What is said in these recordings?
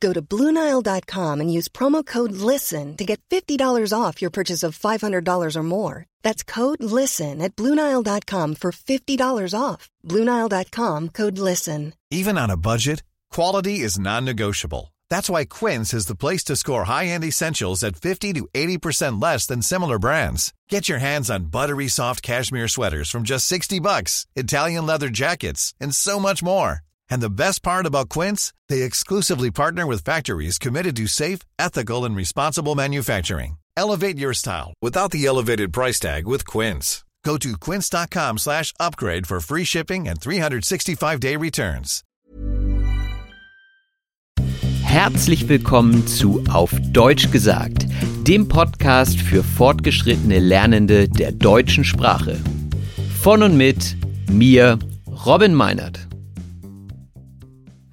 Go to BlueNile.com and use promo code LISTEN to get $50 off your purchase of $500 or more. That's code LISTEN at BlueNile.com for $50 off. BlueNile.com code LISTEN. Even on a budget, quality is non-negotiable. That's why Quince is the place to score high-end essentials at 50 to 80% less than similar brands. Get your hands on buttery soft cashmere sweaters from just 60 bucks, Italian leather jackets, and so much more. And the best part about Quince, they exclusively partner with factories committed to safe, ethical, and responsible manufacturing. Elevate your style without the elevated price tag with Quince. Go to quince.com slash upgrade for free shipping and 365-day returns. Herzlich willkommen zu Auf Deutsch gesagt, dem Podcast für fortgeschrittene Lernende der deutschen Sprache. Von und mit mir, Robin Meinert.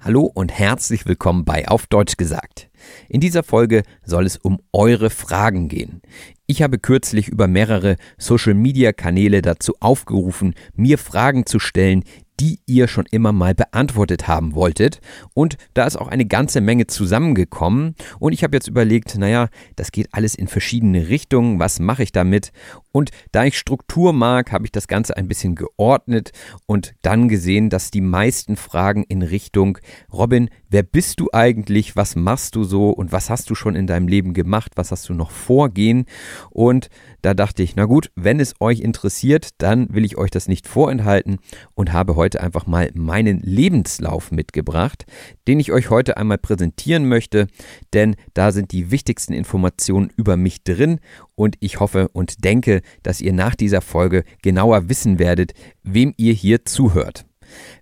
Hallo und herzlich willkommen bei Auf Deutsch gesagt. In dieser Folge soll es um eure Fragen gehen. Ich habe kürzlich über mehrere Social-Media-Kanäle dazu aufgerufen, mir Fragen zu stellen, die ihr schon immer mal beantwortet haben wolltet. Und da ist auch eine ganze Menge zusammengekommen. Und ich habe jetzt überlegt, naja, das geht alles in verschiedene Richtungen. Was mache ich damit? Und da ich Struktur mag, habe ich das Ganze ein bisschen geordnet und dann gesehen, dass die meisten Fragen in Richtung Robin, wer bist du eigentlich? Was machst du so? Und was hast du schon in deinem Leben gemacht? Was hast du noch vorgehen? Und da dachte ich, na gut, wenn es euch interessiert, dann will ich euch das nicht vorenthalten und habe heute einfach mal meinen Lebenslauf mitgebracht, den ich euch heute einmal präsentieren möchte, denn da sind die wichtigsten Informationen über mich drin und ich hoffe und denke, dass ihr nach dieser Folge genauer wissen werdet, wem ihr hier zuhört.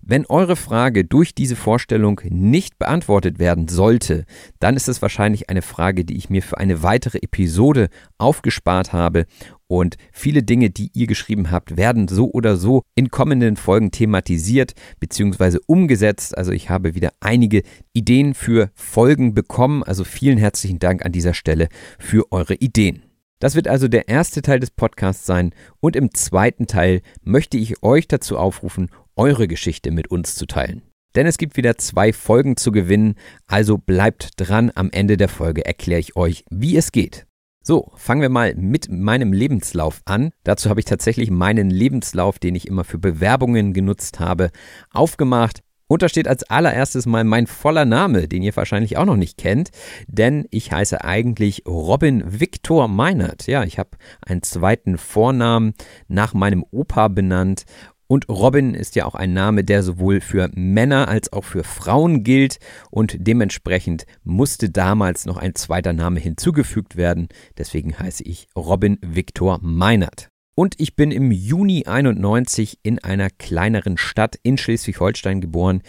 Wenn eure Frage durch diese Vorstellung nicht beantwortet werden sollte, dann ist es wahrscheinlich eine Frage, die ich mir für eine weitere Episode aufgespart habe und viele Dinge, die ihr geschrieben habt, werden so oder so in kommenden Folgen thematisiert bzw. umgesetzt. Also ich habe wieder einige Ideen für Folgen bekommen. Also vielen herzlichen Dank an dieser Stelle für eure Ideen. Das wird also der erste Teil des Podcasts sein und im zweiten Teil möchte ich euch dazu aufrufen, eure Geschichte mit uns zu teilen. Denn es gibt wieder zwei Folgen zu gewinnen, also bleibt dran, am Ende der Folge erkläre ich euch, wie es geht. So, fangen wir mal mit meinem Lebenslauf an. Dazu habe ich tatsächlich meinen Lebenslauf, den ich immer für Bewerbungen genutzt habe, aufgemacht. Und da steht als allererstes mal mein voller Name, den ihr wahrscheinlich auch noch nicht kennt, denn ich heiße eigentlich Robin Victor Meinert. Ja, ich habe einen zweiten Vornamen nach meinem Opa benannt und Robin ist ja auch ein Name, der sowohl für Männer als auch für Frauen gilt und dementsprechend musste damals noch ein zweiter Name hinzugefügt werden. Deswegen heiße ich Robin Victor Meinert. Und ich bin im Juni 91 in einer kleineren Stadt in Schleswig-Holstein geboren.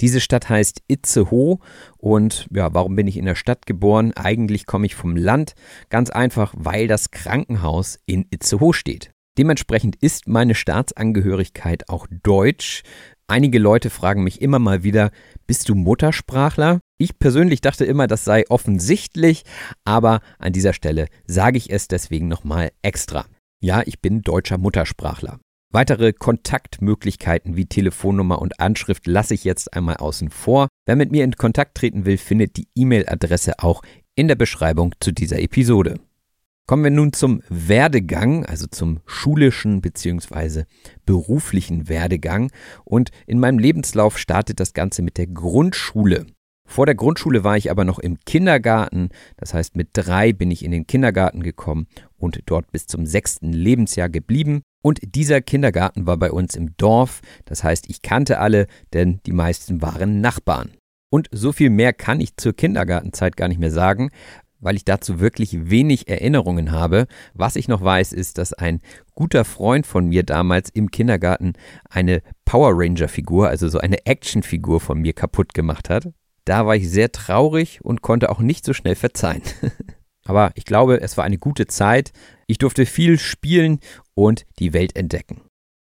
Diese Stadt heißt Itzehoe und ja, warum bin ich in der Stadt geboren? Eigentlich komme ich vom Land, ganz einfach, weil das Krankenhaus in Itzehoe steht. Dementsprechend ist meine Staatsangehörigkeit auch deutsch. Einige Leute fragen mich immer mal wieder, bist du Muttersprachler? Ich persönlich dachte immer, das sei offensichtlich, aber an dieser Stelle sage ich es deswegen nochmal extra. Ja, ich bin deutscher Muttersprachler. Weitere Kontaktmöglichkeiten wie Telefonnummer und Anschrift lasse ich jetzt einmal außen vor. Wer mit mir in Kontakt treten will, findet die E-Mail-Adresse auch in der Beschreibung zu dieser Episode. Kommen wir nun zum Werdegang, also zum schulischen bzw. beruflichen Werdegang. Und in meinem Lebenslauf startet das Ganze mit der Grundschule. Vor der Grundschule war ich aber noch im Kindergarten. Das heißt, mit drei bin ich in den Kindergarten gekommen und dort bis zum sechsten Lebensjahr geblieben. Und dieser Kindergarten war bei uns im Dorf, das heißt, ich kannte alle, denn die meisten waren Nachbarn. Und so viel mehr kann ich zur Kindergartenzeit gar nicht mehr sagen, weil ich dazu wirklich wenig Erinnerungen habe. Was ich noch weiß, ist, dass ein guter Freund von mir damals im Kindergarten eine Power Ranger Figur, also so eine Actionfigur von mir kaputt gemacht hat. Da war ich sehr traurig und konnte auch nicht so schnell verzeihen. Aber ich glaube, es war eine gute Zeit. Ich durfte viel spielen und die Welt entdecken.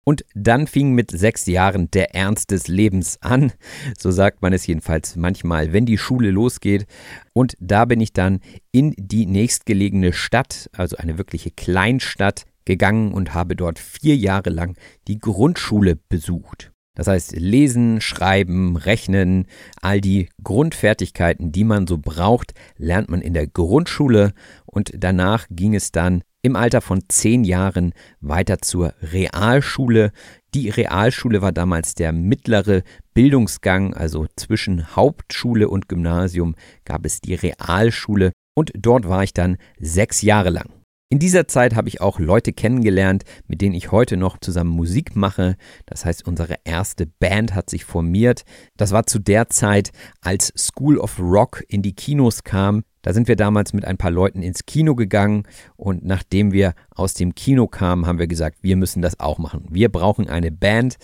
Und dann fing mit sechs Jahren der Ernst des Lebens an. So sagt man es jedenfalls manchmal, wenn die Schule losgeht. Und da bin ich dann in die nächstgelegene Stadt, also eine wirkliche Kleinstadt, gegangen und habe dort vier Jahre lang die Grundschule besucht. Das heißt, lesen, schreiben, rechnen, all die Grundfertigkeiten, die man so braucht, lernt man in der Grundschule und danach ging es dann im Alter von zehn Jahren weiter zur Realschule. Die Realschule war damals der mittlere Bildungsgang, also zwischen Hauptschule und Gymnasium gab es die Realschule und dort war ich dann sechs Jahre lang. In dieser Zeit habe ich auch Leute kennengelernt, mit denen ich heute noch zusammen Musik mache. Das heißt, unsere erste Band hat sich formiert. Das war zu der Zeit, als School of Rock in die Kinos kam. Da sind wir damals mit ein paar Leuten ins Kino gegangen und nachdem wir aus dem Kino kamen, haben wir gesagt, wir müssen das auch machen. Wir brauchen eine Band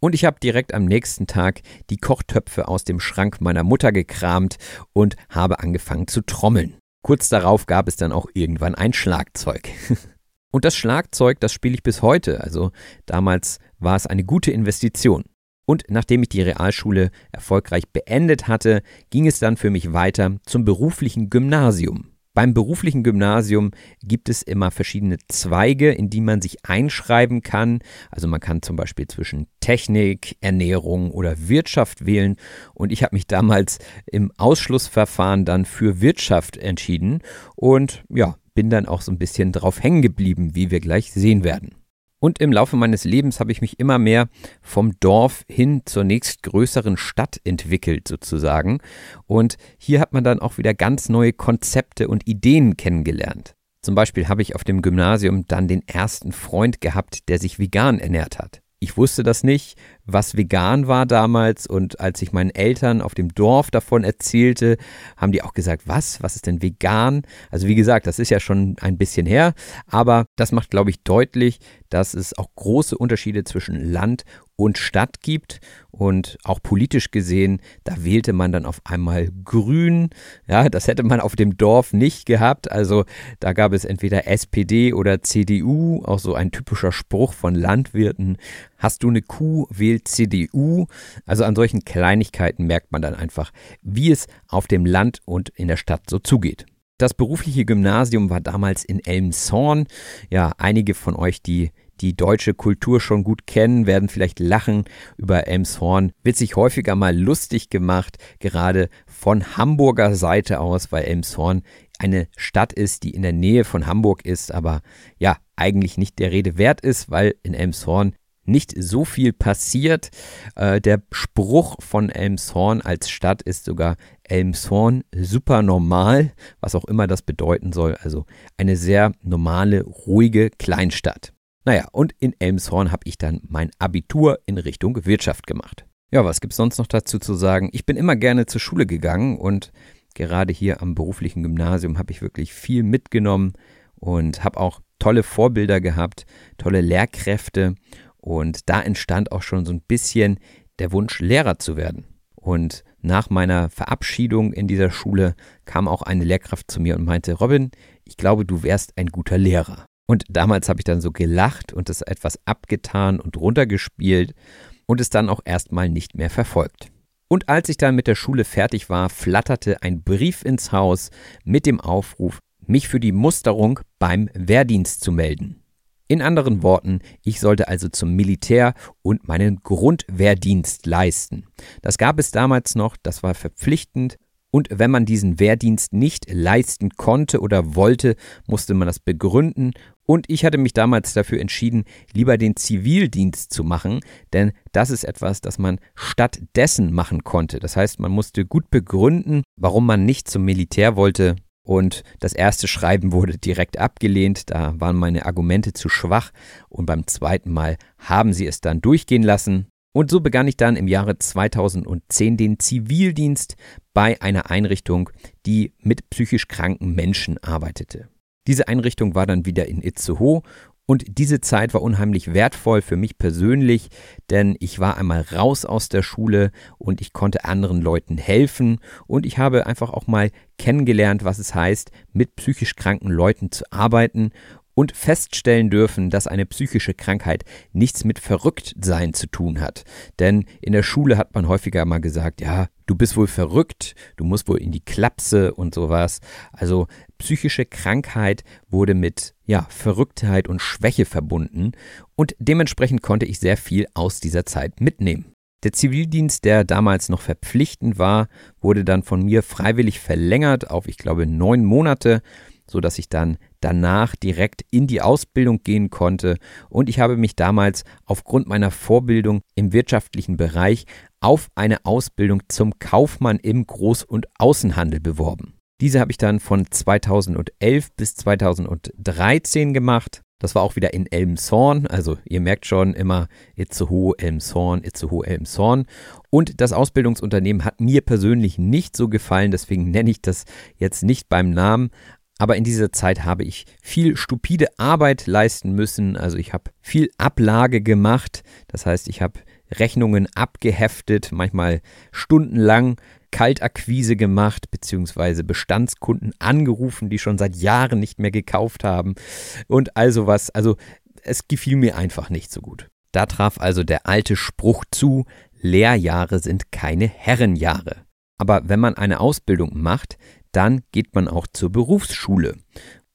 und ich habe direkt am nächsten Tag die Kochtöpfe aus dem Schrank meiner Mutter gekramt und habe angefangen zu trommeln. Kurz darauf gab es dann auch irgendwann ein Schlagzeug. Und das Schlagzeug, das spiele ich bis heute. Also damals war es eine gute Investition. Und nachdem ich die Realschule erfolgreich beendet hatte, ging es dann für mich weiter zum beruflichen Gymnasium. Beim beruflichen Gymnasium gibt es immer verschiedene Zweige, in die man sich einschreiben kann. Also man kann zum Beispiel zwischen Technik, Ernährung oder Wirtschaft wählen. Und ich habe mich damals im Ausschlussverfahren dann für Wirtschaft entschieden und ja, bin dann auch so ein bisschen drauf hängen geblieben, wie wir gleich sehen werden. Und im Laufe meines Lebens habe ich mich immer mehr vom Dorf hin zur nächstgrößeren Stadt entwickelt, sozusagen. Und hier hat man dann auch wieder ganz neue Konzepte und Ideen kennengelernt. Zum Beispiel habe ich auf dem Gymnasium dann den ersten Freund gehabt, der sich vegan ernährt hat. Ich wusste das nicht, was vegan war damals und als ich meinen Eltern auf dem Dorf davon erzählte, haben die auch gesagt, was, was ist denn vegan? Also wie gesagt, das ist ja schon ein bisschen her, aber das macht, glaube ich, deutlich, dass es auch große Unterschiede zwischen Land und Stadt gibt und auch politisch gesehen, da wählte man dann auf einmal Grün. Ja, das hätte man auf dem Dorf nicht gehabt. Also da gab es entweder SPD oder CDU, auch so ein typischer Spruch von Landwirten. Hast du eine Kuh, wählt CDU. Also an solchen Kleinigkeiten merkt man dann einfach, wie es auf dem Land und in der Stadt so zugeht. Das berufliche Gymnasium war damals in Elmshorn. Ja, einige von euch, die die deutsche Kultur schon gut kennen, werden vielleicht lachen. Über Elmshorn wird sich häufiger mal lustig gemacht, gerade von Hamburger Seite aus, weil Elmshorn eine Stadt ist, die in der Nähe von Hamburg ist, aber ja, eigentlich nicht der Rede wert ist, weil in Elmshorn nicht so viel passiert. Äh, der Spruch von Elmshorn als Stadt ist sogar Elmshorn super normal, was auch immer das bedeuten soll. Also eine sehr normale, ruhige Kleinstadt. Naja, und in Elmshorn habe ich dann mein Abitur in Richtung Wirtschaft gemacht. Ja, was gibt es sonst noch dazu zu sagen? Ich bin immer gerne zur Schule gegangen und gerade hier am beruflichen Gymnasium habe ich wirklich viel mitgenommen und habe auch tolle Vorbilder gehabt, tolle Lehrkräfte und da entstand auch schon so ein bisschen der Wunsch, Lehrer zu werden. Und nach meiner Verabschiedung in dieser Schule kam auch eine Lehrkraft zu mir und meinte, Robin, ich glaube, du wärst ein guter Lehrer. Und damals habe ich dann so gelacht und es etwas abgetan und runtergespielt und es dann auch erstmal nicht mehr verfolgt. Und als ich dann mit der Schule fertig war, flatterte ein Brief ins Haus mit dem Aufruf, mich für die Musterung beim Wehrdienst zu melden. In anderen Worten, ich sollte also zum Militär und meinen Grundwehrdienst leisten. Das gab es damals noch, das war verpflichtend und wenn man diesen Wehrdienst nicht leisten konnte oder wollte, musste man das begründen. Und ich hatte mich damals dafür entschieden, lieber den Zivildienst zu machen, denn das ist etwas, das man stattdessen machen konnte. Das heißt, man musste gut begründen, warum man nicht zum Militär wollte. Und das erste Schreiben wurde direkt abgelehnt, da waren meine Argumente zu schwach und beim zweiten Mal haben sie es dann durchgehen lassen. Und so begann ich dann im Jahre 2010 den Zivildienst bei einer Einrichtung, die mit psychisch kranken Menschen arbeitete. Diese Einrichtung war dann wieder in Itzehoe und diese Zeit war unheimlich wertvoll für mich persönlich, denn ich war einmal raus aus der Schule und ich konnte anderen Leuten helfen. Und ich habe einfach auch mal kennengelernt, was es heißt, mit psychisch kranken Leuten zu arbeiten und feststellen dürfen, dass eine psychische Krankheit nichts mit Verrücktsein zu tun hat. Denn in der Schule hat man häufiger mal gesagt, ja, du bist wohl verrückt, du musst wohl in die Klapse und sowas. Also psychische Krankheit wurde mit ja, Verrücktheit und Schwäche verbunden und dementsprechend konnte ich sehr viel aus dieser Zeit mitnehmen. Der Zivildienst, der damals noch verpflichtend war, wurde dann von mir freiwillig verlängert auf, ich glaube, neun Monate so dass ich dann danach direkt in die Ausbildung gehen konnte und ich habe mich damals aufgrund meiner Vorbildung im wirtschaftlichen Bereich auf eine Ausbildung zum Kaufmann im Groß- und Außenhandel beworben. Diese habe ich dann von 2011 bis 2013 gemacht. Das war auch wieder in Elmshorn, also ihr merkt schon immer Itzehoe, Elmshorn, Itzehoe, Elmshorn. Und das Ausbildungsunternehmen hat mir persönlich nicht so gefallen, deswegen nenne ich das jetzt nicht beim Namen, aber in dieser Zeit habe ich viel stupide Arbeit leisten müssen. Also ich habe viel Ablage gemacht. Das heißt, ich habe Rechnungen abgeheftet, manchmal stundenlang Kaltakquise gemacht, beziehungsweise Bestandskunden angerufen, die schon seit Jahren nicht mehr gekauft haben und also was. Also es gefiel mir einfach nicht so gut. Da traf also der alte Spruch zu, Lehrjahre sind keine Herrenjahre. Aber wenn man eine Ausbildung macht, dann geht man auch zur Berufsschule.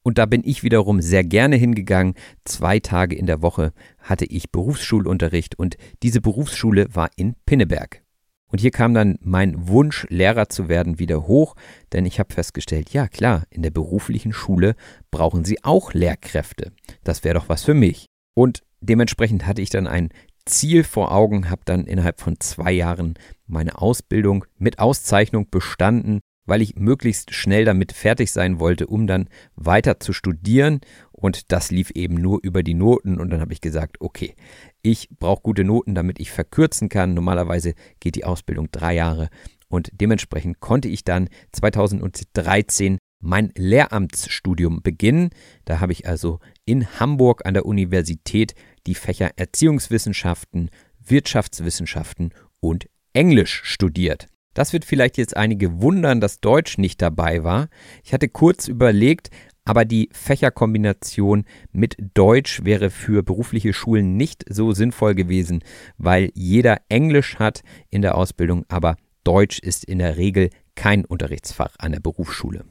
Und da bin ich wiederum sehr gerne hingegangen. Zwei Tage in der Woche hatte ich Berufsschulunterricht und diese Berufsschule war in Pinneberg. Und hier kam dann mein Wunsch, Lehrer zu werden, wieder hoch, denn ich habe festgestellt, ja klar, in der beruflichen Schule brauchen sie auch Lehrkräfte. Das wäre doch was für mich. Und dementsprechend hatte ich dann ein Ziel vor Augen, habe dann innerhalb von zwei Jahren meine Ausbildung mit Auszeichnung bestanden weil ich möglichst schnell damit fertig sein wollte, um dann weiter zu studieren. Und das lief eben nur über die Noten. Und dann habe ich gesagt, okay, ich brauche gute Noten, damit ich verkürzen kann. Normalerweise geht die Ausbildung drei Jahre. Und dementsprechend konnte ich dann 2013 mein Lehramtsstudium beginnen. Da habe ich also in Hamburg an der Universität die Fächer Erziehungswissenschaften, Wirtschaftswissenschaften und Englisch studiert. Das wird vielleicht jetzt einige wundern, dass Deutsch nicht dabei war. Ich hatte kurz überlegt, aber die Fächerkombination mit Deutsch wäre für berufliche Schulen nicht so sinnvoll gewesen, weil jeder Englisch hat in der Ausbildung, aber Deutsch ist in der Regel kein Unterrichtsfach an der Berufsschule.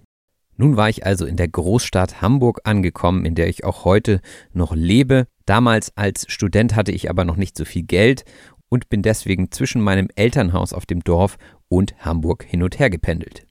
Nun war ich also in der Großstadt Hamburg angekommen, in der ich auch heute noch lebe. Damals als Student hatte ich aber noch nicht so viel Geld und bin deswegen zwischen meinem Elternhaus auf dem Dorf und Hamburg hin und her gependelt.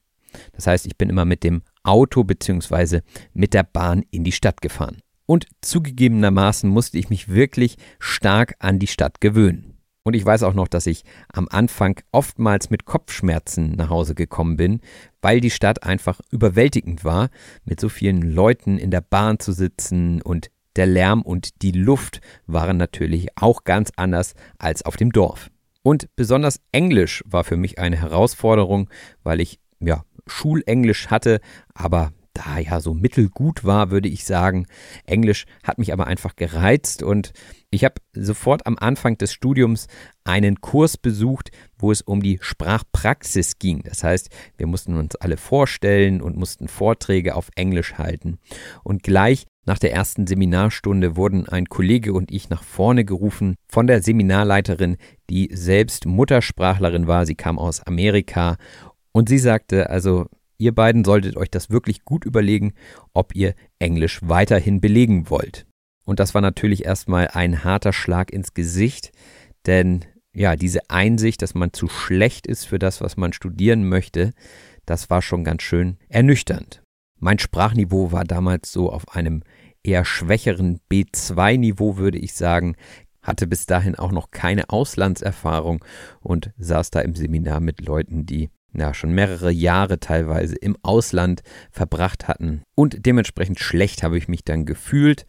Das heißt, ich bin immer mit dem Auto bzw. mit der Bahn in die Stadt gefahren. Und zugegebenermaßen musste ich mich wirklich stark an die Stadt gewöhnen. Und ich weiß auch noch, dass ich am Anfang oftmals mit Kopfschmerzen nach Hause gekommen bin, weil die Stadt einfach überwältigend war, mit so vielen Leuten in der Bahn zu sitzen und der Lärm und die Luft waren natürlich auch ganz anders als auf dem Dorf. Und besonders Englisch war für mich eine Herausforderung, weil ich ja Schulenglisch hatte, aber da ja so mittelgut war, würde ich sagen. Englisch hat mich aber einfach gereizt und ich habe sofort am Anfang des Studiums einen Kurs besucht, wo es um die Sprachpraxis ging. Das heißt, wir mussten uns alle vorstellen und mussten Vorträge auf Englisch halten. Und gleich nach der ersten Seminarstunde wurden ein Kollege und ich nach vorne gerufen von der Seminarleiterin, die selbst Muttersprachlerin war. Sie kam aus Amerika und sie sagte, also ihr beiden solltet euch das wirklich gut überlegen, ob ihr Englisch weiterhin belegen wollt. Und das war natürlich erstmal ein harter Schlag ins Gesicht, denn ja, diese Einsicht, dass man zu schlecht ist für das, was man studieren möchte, das war schon ganz schön ernüchternd. Mein Sprachniveau war damals so auf einem eher schwächeren B2-Niveau, würde ich sagen, hatte bis dahin auch noch keine Auslandserfahrung und saß da im Seminar mit Leuten, die ja, schon mehrere Jahre teilweise im Ausland verbracht hatten. Und dementsprechend schlecht habe ich mich dann gefühlt,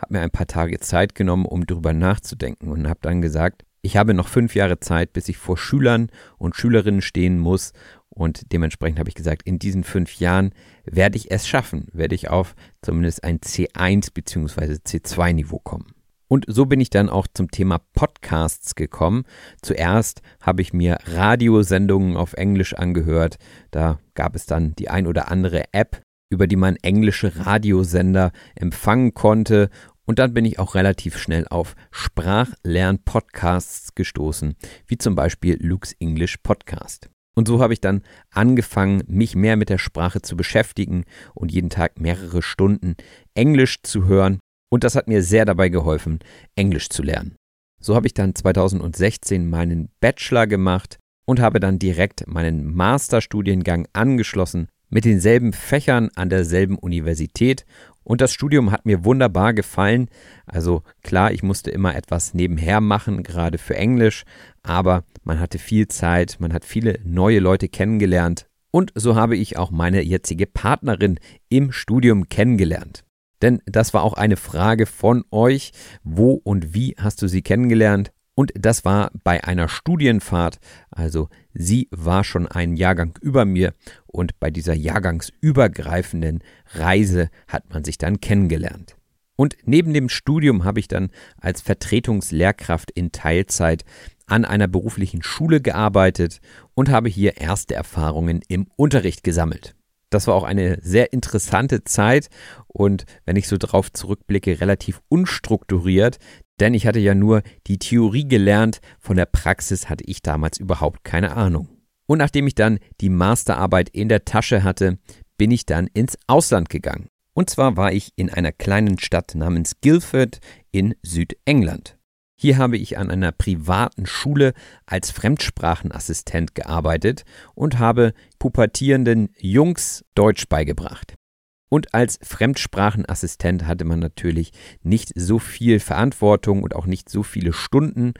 habe mir ein paar Tage Zeit genommen, um darüber nachzudenken und habe dann gesagt, ich habe noch fünf Jahre Zeit, bis ich vor Schülern und Schülerinnen stehen muss. Und dementsprechend habe ich gesagt, in diesen fünf Jahren werde ich es schaffen, werde ich auf zumindest ein C1 bzw. C2-Niveau kommen. Und so bin ich dann auch zum Thema Podcasts gekommen. Zuerst habe ich mir Radiosendungen auf Englisch angehört. Da gab es dann die ein oder andere App, über die man englische Radiosender empfangen konnte. Und dann bin ich auch relativ schnell auf Sprachlern-Podcasts gestoßen, wie zum Beispiel Luke's English Podcast. Und so habe ich dann angefangen, mich mehr mit der Sprache zu beschäftigen und jeden Tag mehrere Stunden Englisch zu hören und das hat mir sehr dabei geholfen, Englisch zu lernen. So habe ich dann 2016 meinen Bachelor gemacht und habe dann direkt meinen Masterstudiengang angeschlossen mit denselben Fächern an derselben Universität und das Studium hat mir wunderbar gefallen. Also klar, ich musste immer etwas nebenher machen, gerade für Englisch, aber man hatte viel Zeit, man hat viele neue Leute kennengelernt und so habe ich auch meine jetzige Partnerin im Studium kennengelernt. Denn das war auch eine Frage von euch. Wo und wie hast du sie kennengelernt? Und das war bei einer Studienfahrt. Also sie war schon einen Jahrgang über mir und bei dieser jahrgangsübergreifenden Reise hat man sich dann kennengelernt. Und neben dem Studium habe ich dann als Vertretungslehrkraft in Teilzeit an einer beruflichen Schule gearbeitet und habe hier erste Erfahrungen im Unterricht gesammelt. Das war auch eine sehr interessante Zeit und wenn ich so drauf zurückblicke, relativ unstrukturiert, denn ich hatte ja nur die Theorie gelernt, von der Praxis hatte ich damals überhaupt keine Ahnung. Und nachdem ich dann die Masterarbeit in der Tasche hatte, bin ich dann ins Ausland gegangen. Und zwar war ich in einer kleinen Stadt namens Guildford in Südengland. Hier habe ich an einer privaten Schule als Fremdsprachenassistent gearbeitet und habe pubertierenden Jungs Deutsch beigebracht. Und als Fremdsprachenassistent hatte man natürlich nicht so viel Verantwortung und auch nicht so viele Stunden.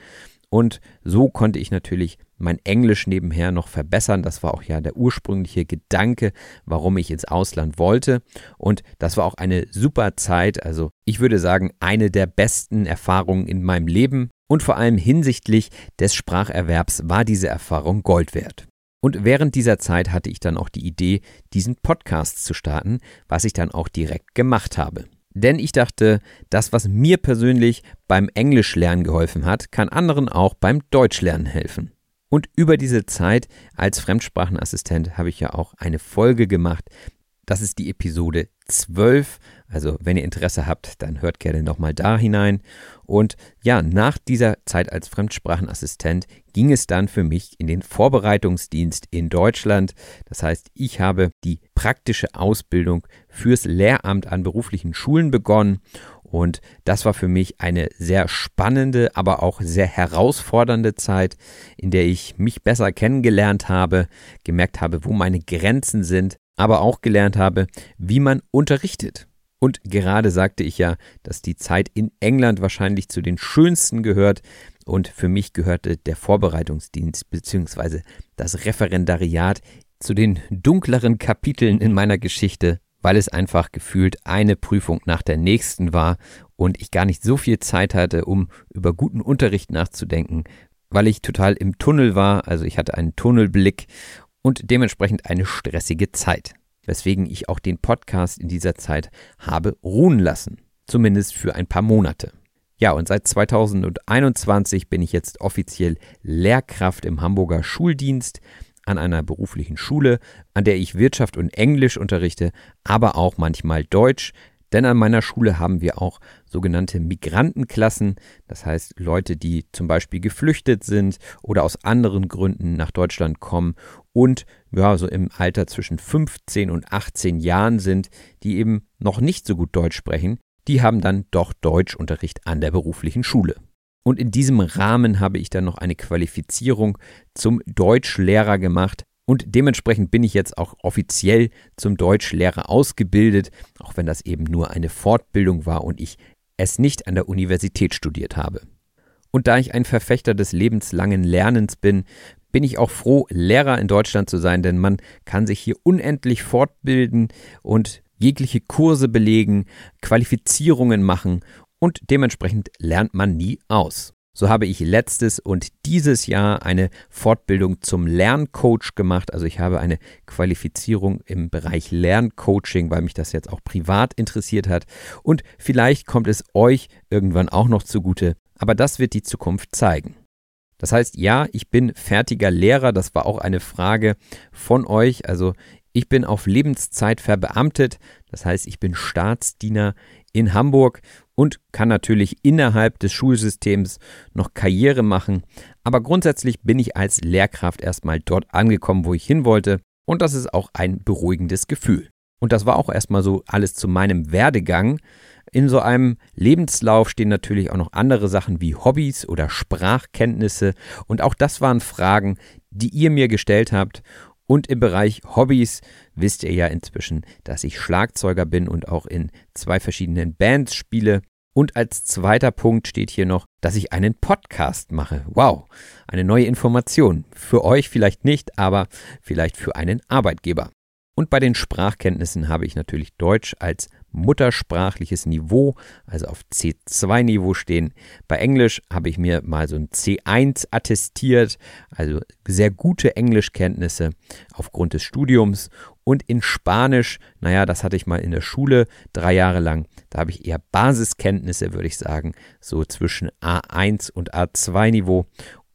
Und so konnte ich natürlich mein Englisch nebenher noch verbessern. Das war auch ja der ursprüngliche Gedanke, warum ich ins Ausland wollte. Und das war auch eine super Zeit. Also ich würde sagen, eine der besten Erfahrungen in meinem Leben. Und vor allem hinsichtlich des Spracherwerbs war diese Erfahrung Gold wert. Und während dieser Zeit hatte ich dann auch die Idee, diesen Podcast zu starten, was ich dann auch direkt gemacht habe. Denn ich dachte, das, was mir persönlich beim Englischlernen geholfen hat, kann anderen auch beim Deutschlernen helfen. Und über diese Zeit als Fremdsprachenassistent habe ich ja auch eine Folge gemacht. Das ist die Episode 12. Also, wenn ihr Interesse habt, dann hört gerne nochmal da hinein. Und ja, nach dieser Zeit als Fremdsprachenassistent ging es dann für mich in den Vorbereitungsdienst in Deutschland. Das heißt, ich habe die praktische Ausbildung fürs Lehramt an beruflichen Schulen begonnen und das war für mich eine sehr spannende, aber auch sehr herausfordernde Zeit, in der ich mich besser kennengelernt habe, gemerkt habe, wo meine Grenzen sind, aber auch gelernt habe, wie man unterrichtet. Und gerade sagte ich ja, dass die Zeit in England wahrscheinlich zu den schönsten gehört. Und für mich gehörte der Vorbereitungsdienst bzw. das Referendariat zu den dunkleren Kapiteln in meiner Geschichte weil es einfach gefühlt eine Prüfung nach der nächsten war und ich gar nicht so viel Zeit hatte, um über guten Unterricht nachzudenken, weil ich total im Tunnel war, also ich hatte einen Tunnelblick und dementsprechend eine stressige Zeit, weswegen ich auch den Podcast in dieser Zeit habe ruhen lassen, zumindest für ein paar Monate. Ja, und seit 2021 bin ich jetzt offiziell Lehrkraft im Hamburger Schuldienst an einer beruflichen Schule, an der ich Wirtschaft und Englisch unterrichte, aber auch manchmal Deutsch, denn an meiner Schule haben wir auch sogenannte Migrantenklassen, das heißt Leute, die zum Beispiel geflüchtet sind oder aus anderen Gründen nach Deutschland kommen und ja, so im Alter zwischen 15 und 18 Jahren sind, die eben noch nicht so gut Deutsch sprechen, die haben dann doch Deutschunterricht an der beruflichen Schule. Und in diesem Rahmen habe ich dann noch eine Qualifizierung zum Deutschlehrer gemacht. Und dementsprechend bin ich jetzt auch offiziell zum Deutschlehrer ausgebildet, auch wenn das eben nur eine Fortbildung war und ich es nicht an der Universität studiert habe. Und da ich ein Verfechter des lebenslangen Lernens bin, bin ich auch froh, Lehrer in Deutschland zu sein, denn man kann sich hier unendlich fortbilden und jegliche Kurse belegen, Qualifizierungen machen und dementsprechend lernt man nie aus. So habe ich letztes und dieses Jahr eine Fortbildung zum Lerncoach gemacht. Also ich habe eine Qualifizierung im Bereich Lerncoaching, weil mich das jetzt auch privat interessiert hat. Und vielleicht kommt es euch irgendwann auch noch zugute. Aber das wird die Zukunft zeigen. Das heißt, ja, ich bin fertiger Lehrer. Das war auch eine Frage von euch. Also ich bin auf Lebenszeit verbeamtet. Das heißt, ich bin Staatsdiener in Hamburg und kann natürlich innerhalb des Schulsystems noch Karriere machen. Aber grundsätzlich bin ich als Lehrkraft erstmal dort angekommen, wo ich hin wollte. Und das ist auch ein beruhigendes Gefühl. Und das war auch erstmal so alles zu meinem Werdegang. In so einem Lebenslauf stehen natürlich auch noch andere Sachen wie Hobbys oder Sprachkenntnisse. Und auch das waren Fragen, die ihr mir gestellt habt. Und im Bereich Hobbys wisst ihr ja inzwischen, dass ich Schlagzeuger bin und auch in zwei verschiedenen Bands spiele. Und als zweiter Punkt steht hier noch, dass ich einen Podcast mache. Wow, eine neue Information. Für euch vielleicht nicht, aber vielleicht für einen Arbeitgeber. Und bei den Sprachkenntnissen habe ich natürlich Deutsch als muttersprachliches Niveau, also auf C2-Niveau stehen. Bei Englisch habe ich mir mal so ein C1 attestiert, also sehr gute Englischkenntnisse aufgrund des Studiums. Und in Spanisch, naja, das hatte ich mal in der Schule drei Jahre lang. Da habe ich eher Basiskenntnisse, würde ich sagen, so zwischen A1 und A2-Niveau.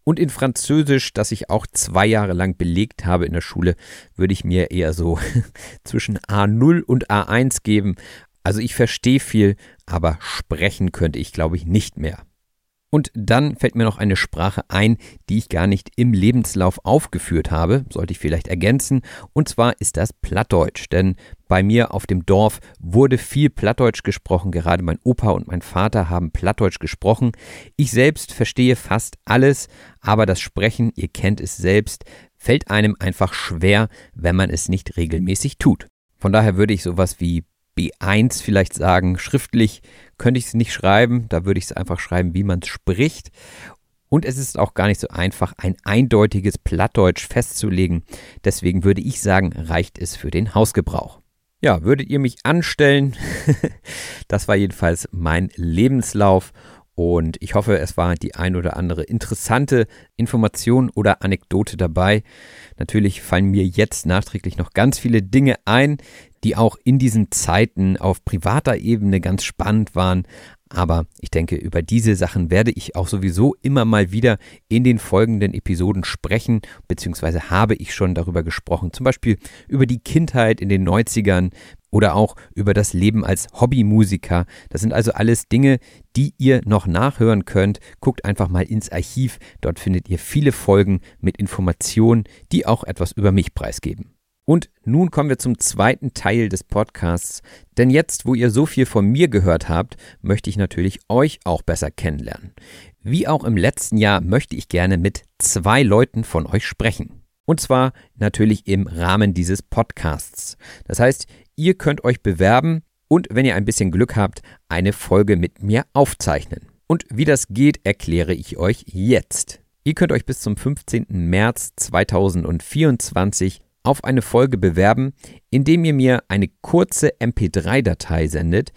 Und in Französisch, das ich auch zwei Jahre lang belegt habe in der Schule, würde ich mir eher so zwischen A0 und A1 geben. Also ich verstehe viel, aber sprechen könnte ich, glaube ich, nicht mehr. Und dann fällt mir noch eine Sprache ein, die ich gar nicht im Lebenslauf aufgeführt habe, sollte ich vielleicht ergänzen, und zwar ist das Plattdeutsch, denn bei mir auf dem Dorf wurde viel Plattdeutsch gesprochen, gerade mein Opa und mein Vater haben Plattdeutsch gesprochen. Ich selbst verstehe fast alles, aber das Sprechen, ihr kennt es selbst, fällt einem einfach schwer, wenn man es nicht regelmäßig tut. Von daher würde ich sowas wie B1 vielleicht sagen. Schriftlich könnte ich es nicht schreiben, da würde ich es einfach schreiben, wie man es spricht. Und es ist auch gar nicht so einfach, ein eindeutiges Plattdeutsch festzulegen. Deswegen würde ich sagen, reicht es für den Hausgebrauch. Ja, würdet ihr mich anstellen? das war jedenfalls mein Lebenslauf. Und ich hoffe, es war die ein oder andere interessante Information oder Anekdote dabei. Natürlich fallen mir jetzt nachträglich noch ganz viele Dinge ein, die auch in diesen Zeiten auf privater Ebene ganz spannend waren. Aber ich denke, über diese Sachen werde ich auch sowieso immer mal wieder in den folgenden Episoden sprechen, beziehungsweise habe ich schon darüber gesprochen. Zum Beispiel über die Kindheit in den 90ern oder auch über das Leben als Hobbymusiker. Das sind also alles Dinge, die ihr noch nachhören könnt. Guckt einfach mal ins Archiv. Dort findet ihr viele Folgen mit Informationen, die auch etwas über mich preisgeben. Und nun kommen wir zum zweiten Teil des Podcasts, denn jetzt, wo ihr so viel von mir gehört habt, möchte ich natürlich euch auch besser kennenlernen. Wie auch im letzten Jahr möchte ich gerne mit zwei Leuten von euch sprechen. Und zwar natürlich im Rahmen dieses Podcasts. Das heißt, ihr könnt euch bewerben und, wenn ihr ein bisschen Glück habt, eine Folge mit mir aufzeichnen. Und wie das geht, erkläre ich euch jetzt. Ihr könnt euch bis zum 15. März 2024 auf eine Folge bewerben, indem ihr mir eine kurze MP3-Datei sendet,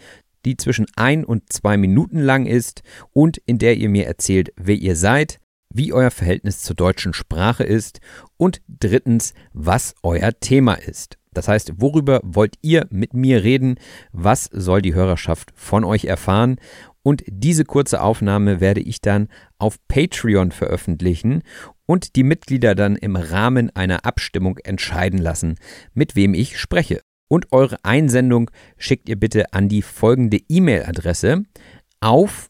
die zwischen ein und zwei Minuten lang ist und in der ihr mir erzählt, wer ihr seid, wie euer Verhältnis zur deutschen Sprache ist und drittens, was euer Thema ist. Das heißt, worüber wollt ihr mit mir reden? Was soll die Hörerschaft von euch erfahren? Und diese kurze Aufnahme werde ich dann auf Patreon veröffentlichen und die Mitglieder dann im Rahmen einer Abstimmung entscheiden lassen, mit wem ich spreche. Und eure Einsendung schickt ihr bitte an die folgende E-Mail-Adresse auf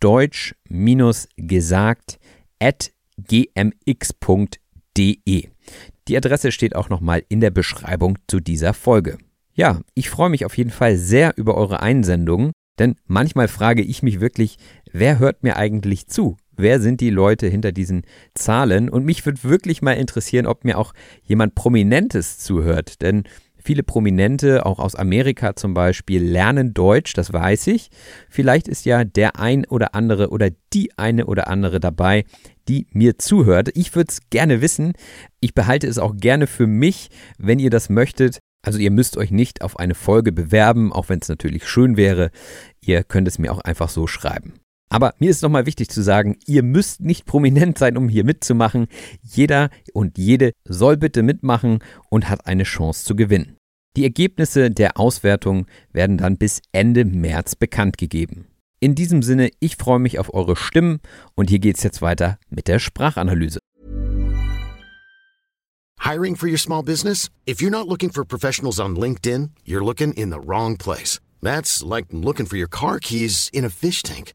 deutsch-gesagt at gmx.de. Die Adresse steht auch nochmal in der Beschreibung zu dieser Folge. Ja, ich freue mich auf jeden Fall sehr über eure Einsendungen, denn manchmal frage ich mich wirklich, wer hört mir eigentlich zu? wer sind die Leute hinter diesen Zahlen? Und mich würde wirklich mal interessieren, ob mir auch jemand Prominentes zuhört. Denn Viele Prominente, auch aus Amerika zum Beispiel, lernen Deutsch, das weiß ich. Vielleicht ist ja der ein oder andere oder die eine oder andere dabei, die mir zuhört. Ich würde es gerne wissen. Ich behalte es auch gerne für mich, wenn ihr das möchtet. Also ihr müsst euch nicht auf eine Folge bewerben, auch wenn es natürlich schön wäre. Ihr könnt es mir auch einfach so schreiben. Aber mir ist nochmal wichtig zu sagen, ihr müsst nicht prominent sein, um hier mitzumachen. Jeder und jede soll bitte mitmachen und hat eine Chance zu gewinnen. Die Ergebnisse der Auswertung werden dann bis Ende März bekannt gegeben. In diesem Sinne, ich freue mich auf eure Stimmen und hier geht es jetzt weiter mit der Sprachanalyse. Hiring for your small business? If you're not looking for professionals on LinkedIn, you're looking in the wrong place. That's like looking for your car keys in a fish tank.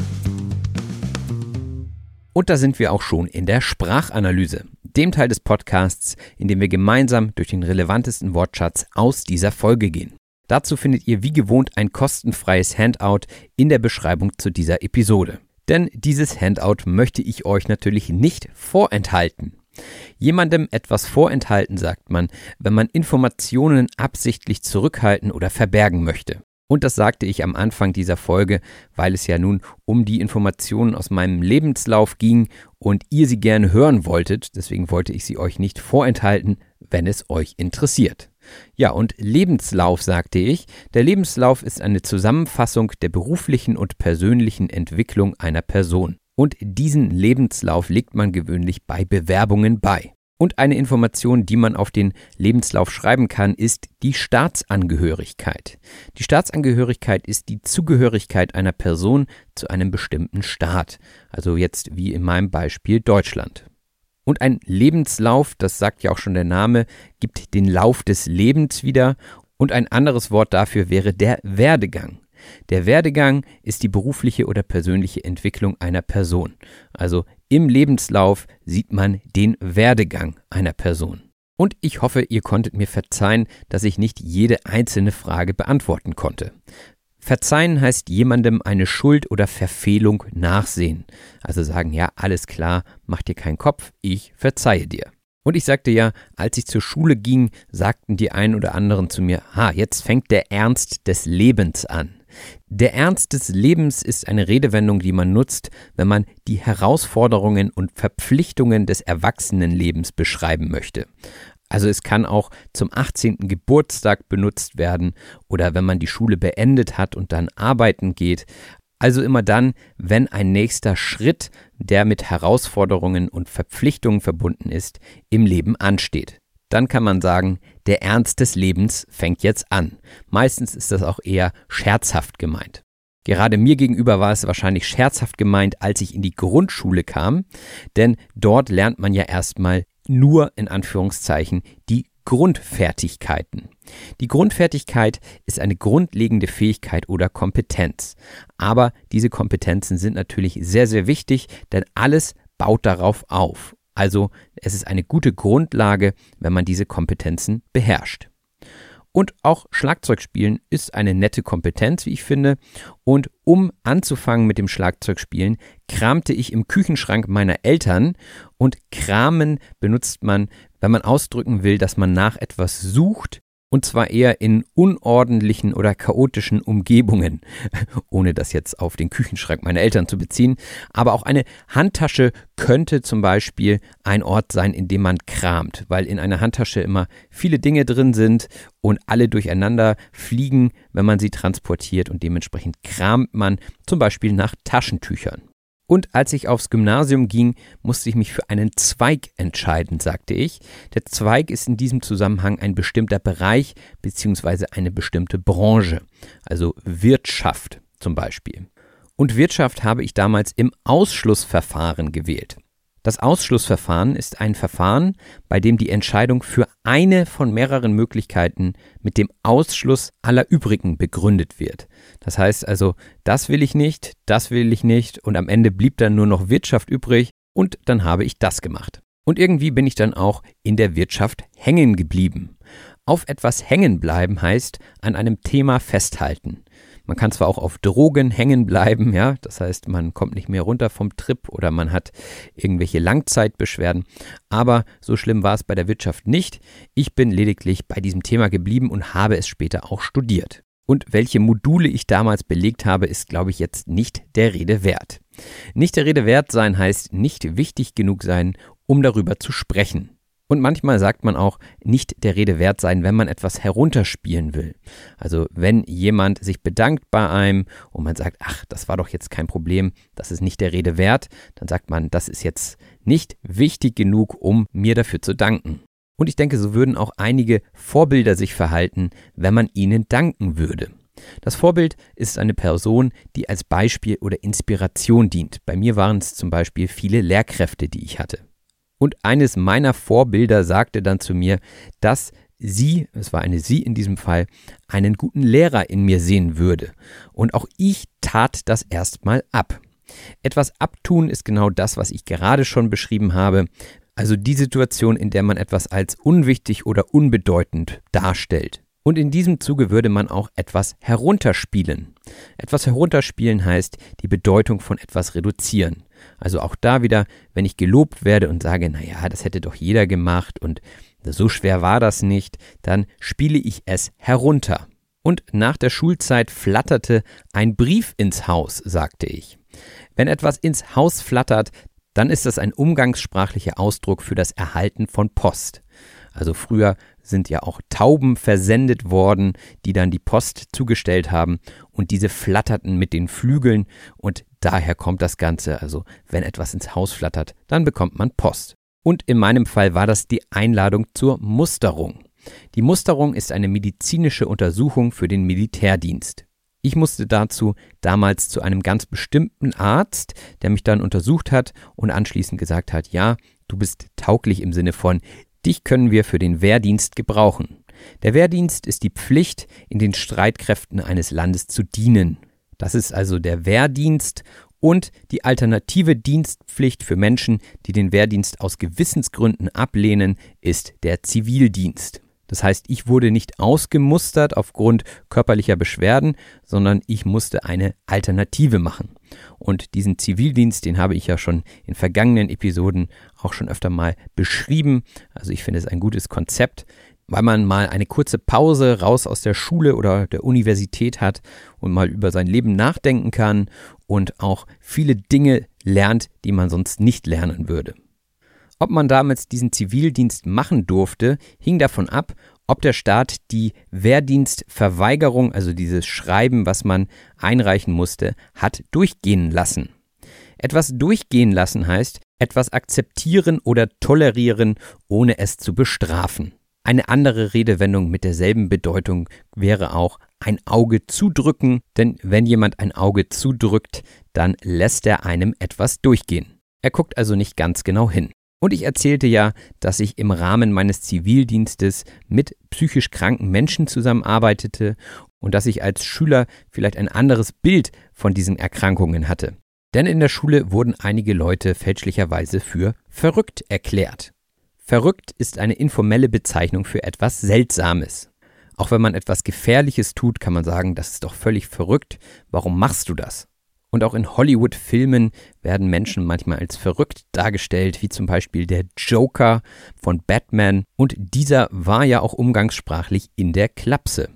Und da sind wir auch schon in der Sprachanalyse, dem Teil des Podcasts, in dem wir gemeinsam durch den relevantesten Wortschatz aus dieser Folge gehen. Dazu findet ihr wie gewohnt ein kostenfreies Handout in der Beschreibung zu dieser Episode. Denn dieses Handout möchte ich euch natürlich nicht vorenthalten. Jemandem etwas vorenthalten sagt man, wenn man Informationen absichtlich zurückhalten oder verbergen möchte. Und das sagte ich am Anfang dieser Folge, weil es ja nun um die Informationen aus meinem Lebenslauf ging und ihr sie gerne hören wolltet. Deswegen wollte ich sie euch nicht vorenthalten, wenn es euch interessiert. Ja, und Lebenslauf sagte ich. Der Lebenslauf ist eine Zusammenfassung der beruflichen und persönlichen Entwicklung einer Person. Und diesen Lebenslauf legt man gewöhnlich bei Bewerbungen bei. Und eine Information, die man auf den Lebenslauf schreiben kann, ist die Staatsangehörigkeit. Die Staatsangehörigkeit ist die Zugehörigkeit einer Person zu einem bestimmten Staat. Also jetzt wie in meinem Beispiel Deutschland. Und ein Lebenslauf, das sagt ja auch schon der Name, gibt den Lauf des Lebens wieder. Und ein anderes Wort dafür wäre der Werdegang. Der Werdegang ist die berufliche oder persönliche Entwicklung einer Person. Also im Lebenslauf sieht man den Werdegang einer Person. Und ich hoffe, ihr konntet mir verzeihen, dass ich nicht jede einzelne Frage beantworten konnte. Verzeihen heißt jemandem eine Schuld oder Verfehlung nachsehen. Also sagen, ja, alles klar, mach dir keinen Kopf, ich verzeihe dir. Und ich sagte ja, als ich zur Schule ging, sagten die einen oder anderen zu mir, ha, jetzt fängt der Ernst des Lebens an. Der Ernst des Lebens ist eine Redewendung, die man nutzt, wenn man die Herausforderungen und Verpflichtungen des Erwachsenenlebens beschreiben möchte. Also es kann auch zum 18. Geburtstag benutzt werden oder wenn man die Schule beendet hat und dann arbeiten geht. Also immer dann, wenn ein nächster Schritt, der mit Herausforderungen und Verpflichtungen verbunden ist, im Leben ansteht dann kann man sagen, der Ernst des Lebens fängt jetzt an. Meistens ist das auch eher scherzhaft gemeint. Gerade mir gegenüber war es wahrscheinlich scherzhaft gemeint, als ich in die Grundschule kam, denn dort lernt man ja erstmal nur in Anführungszeichen die Grundfertigkeiten. Die Grundfertigkeit ist eine grundlegende Fähigkeit oder Kompetenz. Aber diese Kompetenzen sind natürlich sehr, sehr wichtig, denn alles baut darauf auf. Also es ist eine gute Grundlage, wenn man diese Kompetenzen beherrscht. Und auch Schlagzeugspielen ist eine nette Kompetenz, wie ich finde. Und um anzufangen mit dem Schlagzeugspielen, kramte ich im Küchenschrank meiner Eltern. Und kramen benutzt man, wenn man ausdrücken will, dass man nach etwas sucht, und zwar eher in unordentlichen oder chaotischen Umgebungen, ohne das jetzt auf den Küchenschrank meiner Eltern zu beziehen. Aber auch eine Handtasche könnte zum Beispiel ein Ort sein, in dem man kramt, weil in einer Handtasche immer viele Dinge drin sind und alle durcheinander fliegen, wenn man sie transportiert und dementsprechend kramt man zum Beispiel nach Taschentüchern. Und als ich aufs Gymnasium ging, musste ich mich für einen Zweig entscheiden, sagte ich. Der Zweig ist in diesem Zusammenhang ein bestimmter Bereich bzw. eine bestimmte Branche, also Wirtschaft zum Beispiel. Und Wirtschaft habe ich damals im Ausschlussverfahren gewählt. Das Ausschlussverfahren ist ein Verfahren, bei dem die Entscheidung für eine von mehreren Möglichkeiten mit dem Ausschluss aller übrigen begründet wird. Das heißt also, das will ich nicht, das will ich nicht und am Ende blieb dann nur noch Wirtschaft übrig und dann habe ich das gemacht. Und irgendwie bin ich dann auch in der Wirtschaft hängen geblieben. Auf etwas hängen bleiben heißt an einem Thema festhalten. Man kann zwar auch auf Drogen hängen bleiben, ja, das heißt, man kommt nicht mehr runter vom Trip oder man hat irgendwelche Langzeitbeschwerden, aber so schlimm war es bei der Wirtschaft nicht. Ich bin lediglich bei diesem Thema geblieben und habe es später auch studiert. Und welche Module ich damals belegt habe, ist, glaube ich, jetzt nicht der Rede wert. Nicht der Rede wert sein heißt nicht wichtig genug sein, um darüber zu sprechen. Und manchmal sagt man auch, nicht der Rede wert sein, wenn man etwas herunterspielen will. Also wenn jemand sich bedankt bei einem und man sagt, ach, das war doch jetzt kein Problem, das ist nicht der Rede wert, dann sagt man, das ist jetzt nicht wichtig genug, um mir dafür zu danken. Und ich denke, so würden auch einige Vorbilder sich verhalten, wenn man ihnen danken würde. Das Vorbild ist eine Person, die als Beispiel oder Inspiration dient. Bei mir waren es zum Beispiel viele Lehrkräfte, die ich hatte. Und eines meiner Vorbilder sagte dann zu mir, dass sie, es war eine sie in diesem Fall, einen guten Lehrer in mir sehen würde. Und auch ich tat das erstmal ab. Etwas abtun ist genau das, was ich gerade schon beschrieben habe. Also die Situation, in der man etwas als unwichtig oder unbedeutend darstellt. Und in diesem Zuge würde man auch etwas herunterspielen. Etwas herunterspielen heißt die Bedeutung von etwas reduzieren. Also auch da wieder, wenn ich gelobt werde und sage, naja, das hätte doch jeder gemacht und so schwer war das nicht, dann spiele ich es herunter. Und nach der Schulzeit flatterte ein Brief ins Haus, sagte ich. Wenn etwas ins Haus flattert, dann ist das ein umgangssprachlicher Ausdruck für das Erhalten von Post. Also früher sind ja auch Tauben versendet worden, die dann die Post zugestellt haben und diese flatterten mit den Flügeln und daher kommt das Ganze. Also wenn etwas ins Haus flattert, dann bekommt man Post. Und in meinem Fall war das die Einladung zur Musterung. Die Musterung ist eine medizinische Untersuchung für den Militärdienst. Ich musste dazu damals zu einem ganz bestimmten Arzt, der mich dann untersucht hat und anschließend gesagt hat, ja, du bist tauglich im Sinne von, Dich können wir für den Wehrdienst gebrauchen. Der Wehrdienst ist die Pflicht, in den Streitkräften eines Landes zu dienen. Das ist also der Wehrdienst und die alternative Dienstpflicht für Menschen, die den Wehrdienst aus Gewissensgründen ablehnen, ist der Zivildienst. Das heißt, ich wurde nicht ausgemustert aufgrund körperlicher Beschwerden, sondern ich musste eine Alternative machen. Und diesen Zivildienst, den habe ich ja schon in vergangenen Episoden auch schon öfter mal beschrieben. Also ich finde es ein gutes Konzept, weil man mal eine kurze Pause raus aus der Schule oder der Universität hat und mal über sein Leben nachdenken kann und auch viele Dinge lernt, die man sonst nicht lernen würde. Ob man damals diesen Zivildienst machen durfte, hing davon ab, ob der Staat die Wehrdienstverweigerung, also dieses Schreiben, was man einreichen musste, hat durchgehen lassen. Etwas durchgehen lassen heißt, etwas akzeptieren oder tolerieren, ohne es zu bestrafen. Eine andere Redewendung mit derselben Bedeutung wäre auch ein Auge zudrücken, denn wenn jemand ein Auge zudrückt, dann lässt er einem etwas durchgehen. Er guckt also nicht ganz genau hin. Und ich erzählte ja, dass ich im Rahmen meines Zivildienstes mit psychisch kranken Menschen zusammenarbeitete und dass ich als Schüler vielleicht ein anderes Bild von diesen Erkrankungen hatte. Denn in der Schule wurden einige Leute fälschlicherweise für verrückt erklärt. Verrückt ist eine informelle Bezeichnung für etwas Seltsames. Auch wenn man etwas Gefährliches tut, kann man sagen, das ist doch völlig verrückt. Warum machst du das? Und auch in Hollywood-Filmen werden Menschen manchmal als verrückt dargestellt, wie zum Beispiel der Joker von Batman. Und dieser war ja auch umgangssprachlich in der Klapse.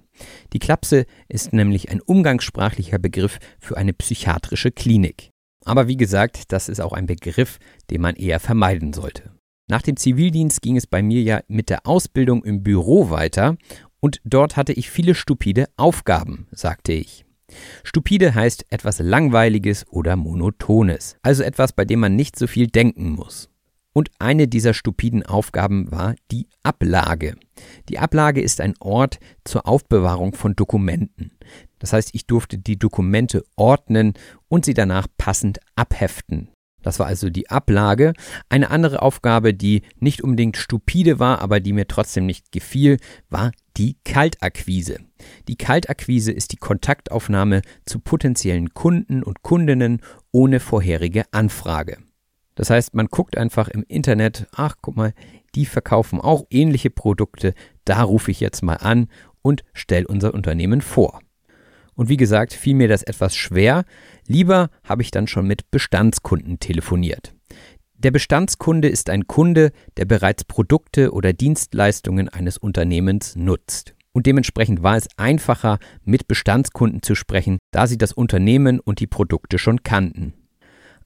Die Klapse ist nämlich ein umgangssprachlicher Begriff für eine psychiatrische Klinik. Aber wie gesagt, das ist auch ein Begriff, den man eher vermeiden sollte. Nach dem Zivildienst ging es bei mir ja mit der Ausbildung im Büro weiter und dort hatte ich viele stupide Aufgaben, sagte ich. Stupide heißt etwas Langweiliges oder Monotones, also etwas, bei dem man nicht so viel denken muss. Und eine dieser stupiden Aufgaben war die Ablage. Die Ablage ist ein Ort zur Aufbewahrung von Dokumenten. Das heißt, ich durfte die Dokumente ordnen und sie danach passend abheften. Das war also die Ablage. Eine andere Aufgabe, die nicht unbedingt stupide war, aber die mir trotzdem nicht gefiel, war die Kaltakquise. Die Kaltakquise ist die Kontaktaufnahme zu potenziellen Kunden und Kundinnen ohne vorherige Anfrage. Das heißt, man guckt einfach im Internet, ach guck mal, die verkaufen auch ähnliche Produkte, da rufe ich jetzt mal an und stelle unser Unternehmen vor. Und wie gesagt, fiel mir das etwas schwer, lieber habe ich dann schon mit Bestandskunden telefoniert. Der Bestandskunde ist ein Kunde, der bereits Produkte oder Dienstleistungen eines Unternehmens nutzt. Und dementsprechend war es einfacher, mit Bestandskunden zu sprechen, da sie das Unternehmen und die Produkte schon kannten.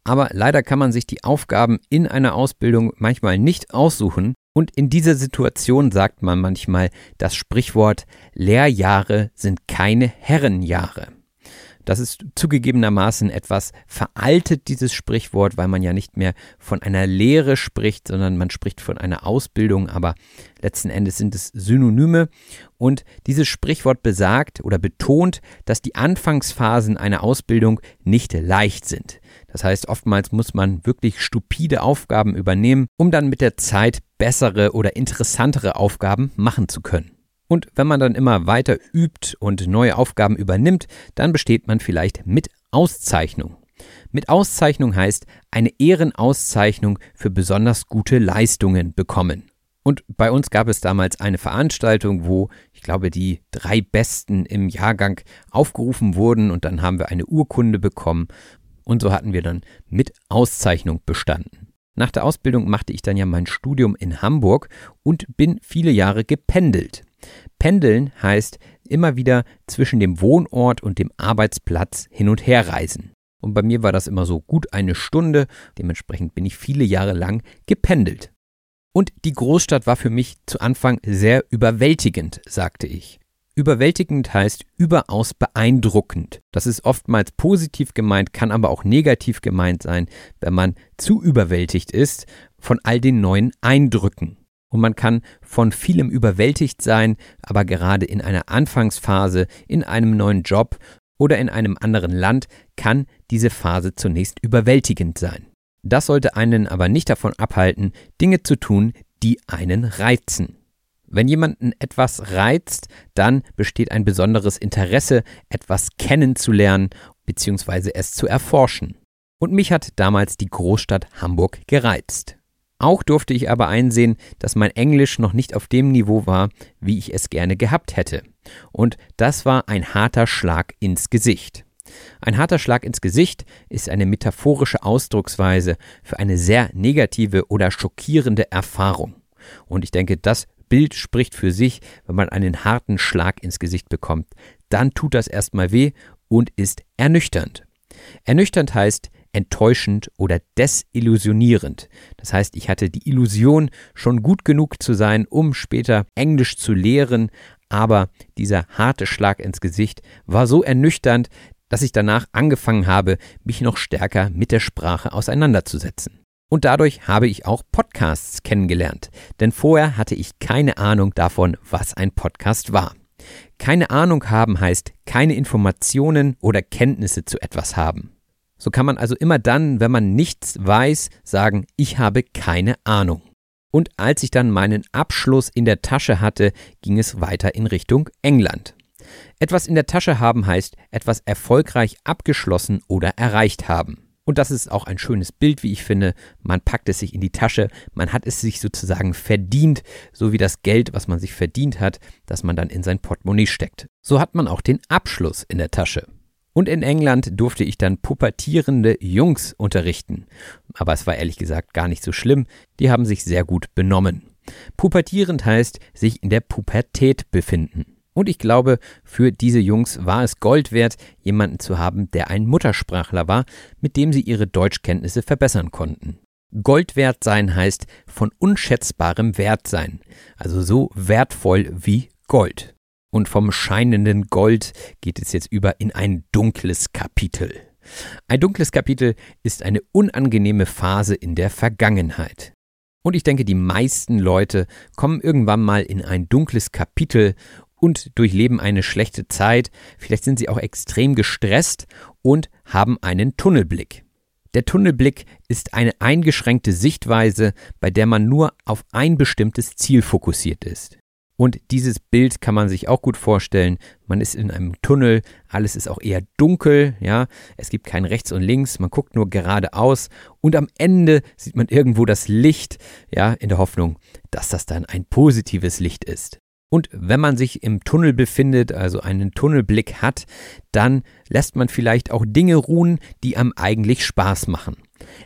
Aber leider kann man sich die Aufgaben in einer Ausbildung manchmal nicht aussuchen und in dieser Situation sagt man manchmal das Sprichwort Lehrjahre sind keine Herrenjahre. Das ist zugegebenermaßen etwas veraltet, dieses Sprichwort, weil man ja nicht mehr von einer Lehre spricht, sondern man spricht von einer Ausbildung, aber letzten Endes sind es Synonyme. Und dieses Sprichwort besagt oder betont, dass die Anfangsphasen einer Ausbildung nicht leicht sind. Das heißt, oftmals muss man wirklich stupide Aufgaben übernehmen, um dann mit der Zeit bessere oder interessantere Aufgaben machen zu können. Und wenn man dann immer weiter übt und neue Aufgaben übernimmt, dann besteht man vielleicht mit Auszeichnung. Mit Auszeichnung heißt eine Ehrenauszeichnung für besonders gute Leistungen bekommen. Und bei uns gab es damals eine Veranstaltung, wo ich glaube, die drei Besten im Jahrgang aufgerufen wurden und dann haben wir eine Urkunde bekommen und so hatten wir dann mit Auszeichnung bestanden. Nach der Ausbildung machte ich dann ja mein Studium in Hamburg und bin viele Jahre gependelt. Pendeln heißt immer wieder zwischen dem Wohnort und dem Arbeitsplatz hin und her reisen. Und bei mir war das immer so gut eine Stunde, dementsprechend bin ich viele Jahre lang gependelt. Und die Großstadt war für mich zu Anfang sehr überwältigend, sagte ich. Überwältigend heißt überaus beeindruckend. Das ist oftmals positiv gemeint, kann aber auch negativ gemeint sein, wenn man zu überwältigt ist von all den neuen Eindrücken. Und man kann von vielem überwältigt sein, aber gerade in einer Anfangsphase, in einem neuen Job oder in einem anderen Land kann diese Phase zunächst überwältigend sein. Das sollte einen aber nicht davon abhalten, Dinge zu tun, die einen reizen. Wenn jemanden etwas reizt, dann besteht ein besonderes Interesse, etwas kennenzulernen bzw. es zu erforschen. Und mich hat damals die Großstadt Hamburg gereizt. Auch durfte ich aber einsehen, dass mein Englisch noch nicht auf dem Niveau war, wie ich es gerne gehabt hätte. Und das war ein harter Schlag ins Gesicht. Ein harter Schlag ins Gesicht ist eine metaphorische Ausdrucksweise für eine sehr negative oder schockierende Erfahrung. Und ich denke, das Bild spricht für sich, wenn man einen harten Schlag ins Gesicht bekommt. Dann tut das erstmal weh und ist ernüchternd. Ernüchternd heißt, enttäuschend oder desillusionierend. Das heißt, ich hatte die Illusion, schon gut genug zu sein, um später Englisch zu lehren, aber dieser harte Schlag ins Gesicht war so ernüchternd, dass ich danach angefangen habe, mich noch stärker mit der Sprache auseinanderzusetzen. Und dadurch habe ich auch Podcasts kennengelernt, denn vorher hatte ich keine Ahnung davon, was ein Podcast war. Keine Ahnung haben heißt keine Informationen oder Kenntnisse zu etwas haben. So kann man also immer dann, wenn man nichts weiß, sagen, ich habe keine Ahnung. Und als ich dann meinen Abschluss in der Tasche hatte, ging es weiter in Richtung England. Etwas in der Tasche haben heißt etwas erfolgreich abgeschlossen oder erreicht haben. Und das ist auch ein schönes Bild, wie ich finde. Man packt es sich in die Tasche, man hat es sich sozusagen verdient, so wie das Geld, was man sich verdient hat, das man dann in sein Portemonnaie steckt. So hat man auch den Abschluss in der Tasche. Und in England durfte ich dann pubertierende Jungs unterrichten. Aber es war ehrlich gesagt gar nicht so schlimm, die haben sich sehr gut benommen. Pubertierend heißt sich in der Pubertät befinden. Und ich glaube, für diese Jungs war es Gold wert, jemanden zu haben, der ein Muttersprachler war, mit dem sie ihre Deutschkenntnisse verbessern konnten. Gold wert sein heißt von unschätzbarem Wert sein, also so wertvoll wie Gold. Und vom scheinenden Gold geht es jetzt über in ein dunkles Kapitel. Ein dunkles Kapitel ist eine unangenehme Phase in der Vergangenheit. Und ich denke, die meisten Leute kommen irgendwann mal in ein dunkles Kapitel und durchleben eine schlechte Zeit. Vielleicht sind sie auch extrem gestresst und haben einen Tunnelblick. Der Tunnelblick ist eine eingeschränkte Sichtweise, bei der man nur auf ein bestimmtes Ziel fokussiert ist. Und dieses Bild kann man sich auch gut vorstellen. Man ist in einem Tunnel, alles ist auch eher dunkel, ja. Es gibt kein rechts und links, man guckt nur geradeaus und am Ende sieht man irgendwo das Licht, ja, in der Hoffnung, dass das dann ein positives Licht ist. Und wenn man sich im Tunnel befindet, also einen Tunnelblick hat, dann lässt man vielleicht auch Dinge ruhen, die einem eigentlich Spaß machen.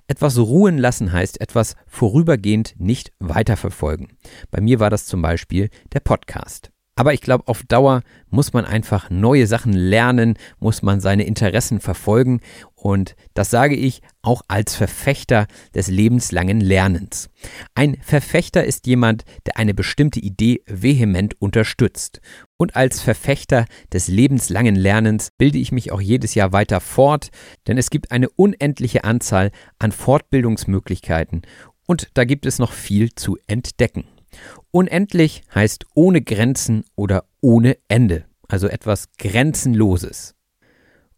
Etwas ruhen lassen heißt etwas vorübergehend nicht weiterverfolgen. Bei mir war das zum Beispiel der Podcast. Aber ich glaube, auf Dauer muss man einfach neue Sachen lernen, muss man seine Interessen verfolgen und das sage ich auch als Verfechter des lebenslangen Lernens. Ein Verfechter ist jemand, der eine bestimmte Idee vehement unterstützt. Und als Verfechter des lebenslangen Lernens bilde ich mich auch jedes Jahr weiter fort, denn es gibt eine unendliche Anzahl an Fortbildungsmöglichkeiten und da gibt es noch viel zu entdecken. Unendlich heißt ohne Grenzen oder ohne Ende, also etwas Grenzenloses.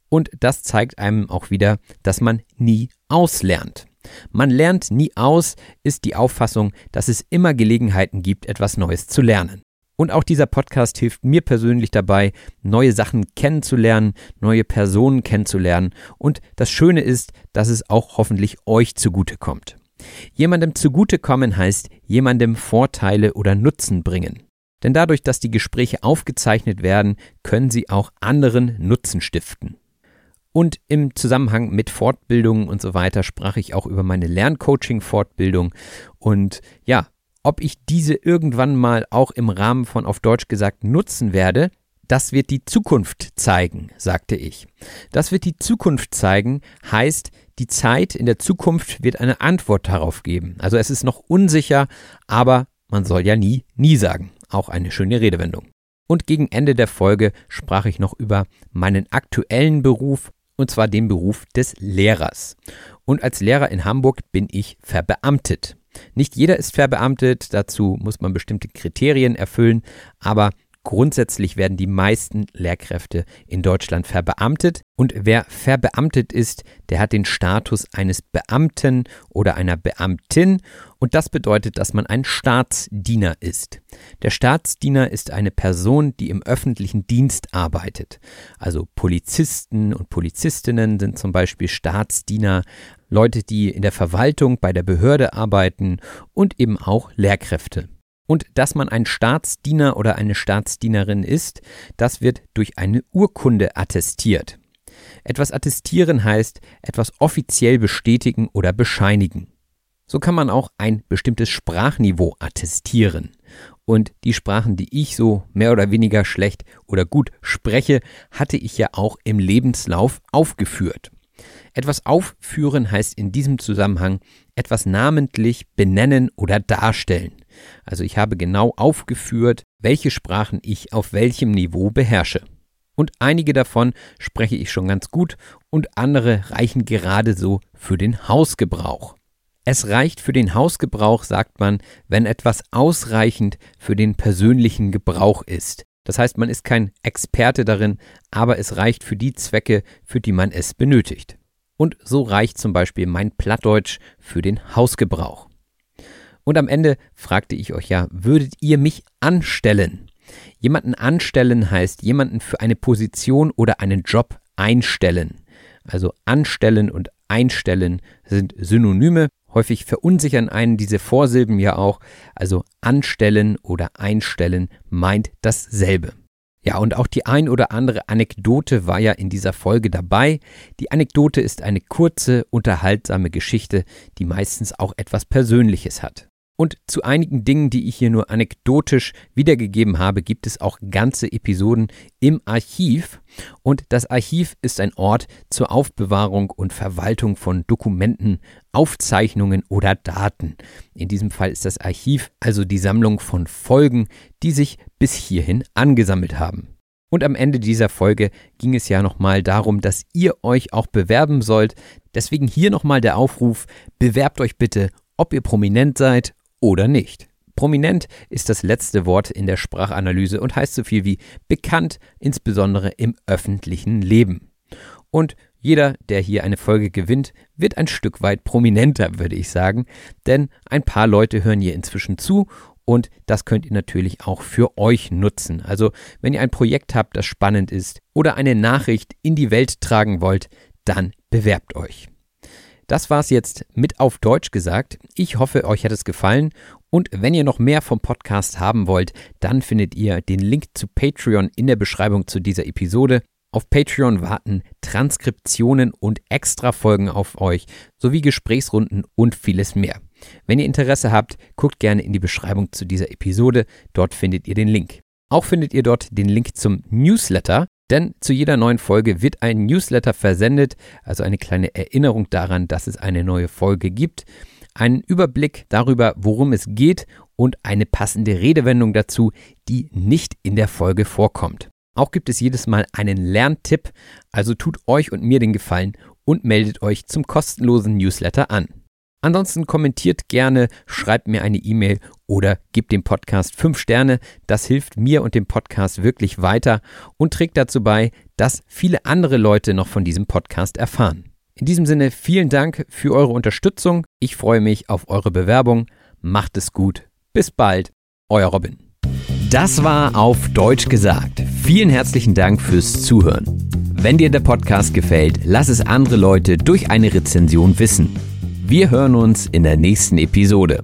Und das zeigt einem auch wieder, dass man nie auslernt. Man lernt nie aus, ist die Auffassung, dass es immer Gelegenheiten gibt, etwas Neues zu lernen. Und auch dieser Podcast hilft mir persönlich dabei, neue Sachen kennenzulernen, neue Personen kennenzulernen. Und das Schöne ist, dass es auch hoffentlich euch zugutekommt. Jemandem zugutekommen heißt jemandem Vorteile oder Nutzen bringen. Denn dadurch, dass die Gespräche aufgezeichnet werden, können sie auch anderen Nutzen stiften. Und im Zusammenhang mit Fortbildungen und so weiter sprach ich auch über meine Lerncoaching-Fortbildung. Und ja, ob ich diese irgendwann mal auch im Rahmen von auf Deutsch gesagt nutzen werde, das wird die Zukunft zeigen, sagte ich. Das wird die Zukunft zeigen, heißt, die Zeit in der Zukunft wird eine Antwort darauf geben. Also es ist noch unsicher, aber man soll ja nie, nie sagen. Auch eine schöne Redewendung. Und gegen Ende der Folge sprach ich noch über meinen aktuellen Beruf, und zwar den Beruf des Lehrers. Und als Lehrer in Hamburg bin ich verbeamtet. Nicht jeder ist verbeamtet, dazu muss man bestimmte Kriterien erfüllen, aber Grundsätzlich werden die meisten Lehrkräfte in Deutschland verbeamtet und wer verbeamtet ist, der hat den Status eines Beamten oder einer Beamtin und das bedeutet, dass man ein Staatsdiener ist. Der Staatsdiener ist eine Person, die im öffentlichen Dienst arbeitet. Also Polizisten und Polizistinnen sind zum Beispiel Staatsdiener, Leute, die in der Verwaltung bei der Behörde arbeiten und eben auch Lehrkräfte. Und dass man ein Staatsdiener oder eine Staatsdienerin ist, das wird durch eine Urkunde attestiert. Etwas attestieren heißt etwas offiziell bestätigen oder bescheinigen. So kann man auch ein bestimmtes Sprachniveau attestieren. Und die Sprachen, die ich so mehr oder weniger schlecht oder gut spreche, hatte ich ja auch im Lebenslauf aufgeführt. Etwas aufführen heißt in diesem Zusammenhang etwas namentlich benennen oder darstellen. Also ich habe genau aufgeführt, welche Sprachen ich auf welchem Niveau beherrsche. Und einige davon spreche ich schon ganz gut und andere reichen gerade so für den Hausgebrauch. Es reicht für den Hausgebrauch, sagt man, wenn etwas ausreichend für den persönlichen Gebrauch ist. Das heißt, man ist kein Experte darin, aber es reicht für die Zwecke, für die man es benötigt. Und so reicht zum Beispiel mein Plattdeutsch für den Hausgebrauch. Und am Ende fragte ich euch ja, würdet ihr mich anstellen? Jemanden anstellen heißt jemanden für eine Position oder einen Job einstellen. Also anstellen und einstellen sind Synonyme. Häufig verunsichern einen diese Vorsilben ja auch. Also anstellen oder einstellen meint dasselbe. Ja, und auch die ein oder andere Anekdote war ja in dieser Folge dabei. Die Anekdote ist eine kurze, unterhaltsame Geschichte, die meistens auch etwas Persönliches hat. Und zu einigen Dingen, die ich hier nur anekdotisch wiedergegeben habe, gibt es auch ganze Episoden im Archiv. Und das Archiv ist ein Ort zur Aufbewahrung und Verwaltung von Dokumenten, Aufzeichnungen oder Daten. In diesem Fall ist das Archiv also die Sammlung von Folgen, die sich bis hierhin angesammelt haben. Und am Ende dieser Folge ging es ja nochmal darum, dass ihr euch auch bewerben sollt. Deswegen hier nochmal der Aufruf, bewerbt euch bitte, ob ihr prominent seid oder nicht. Prominent ist das letzte Wort in der Sprachanalyse und heißt so viel wie bekannt, insbesondere im öffentlichen Leben. Und jeder, der hier eine Folge gewinnt, wird ein Stück weit prominenter, würde ich sagen, denn ein paar Leute hören hier inzwischen zu und das könnt ihr natürlich auch für euch nutzen. Also, wenn ihr ein Projekt habt, das spannend ist oder eine Nachricht in die Welt tragen wollt, dann bewerbt euch. Das war's jetzt mit auf Deutsch gesagt. Ich hoffe, euch hat es gefallen. Und wenn ihr noch mehr vom Podcast haben wollt, dann findet ihr den Link zu Patreon in der Beschreibung zu dieser Episode. Auf Patreon warten Transkriptionen und Extra-Folgen auf euch, sowie Gesprächsrunden und vieles mehr. Wenn ihr Interesse habt, guckt gerne in die Beschreibung zu dieser Episode, dort findet ihr den Link. Auch findet ihr dort den Link zum Newsletter, denn zu jeder neuen Folge wird ein Newsletter versendet, also eine kleine Erinnerung daran, dass es eine neue Folge gibt, einen Überblick darüber, worum es geht und eine passende Redewendung dazu, die nicht in der Folge vorkommt. Auch gibt es jedes Mal einen Lerntipp, also tut euch und mir den Gefallen und meldet euch zum kostenlosen Newsletter an. Ansonsten kommentiert gerne, schreibt mir eine E-Mail oder gebt dem Podcast 5 Sterne. Das hilft mir und dem Podcast wirklich weiter und trägt dazu bei, dass viele andere Leute noch von diesem Podcast erfahren. In diesem Sinne vielen Dank für eure Unterstützung. Ich freue mich auf eure Bewerbung. Macht es gut. Bis bald. Euer Robin. Das war auf Deutsch gesagt. Vielen herzlichen Dank fürs Zuhören. Wenn dir der Podcast gefällt, lass es andere Leute durch eine Rezension wissen. Wir hören uns in der nächsten Episode.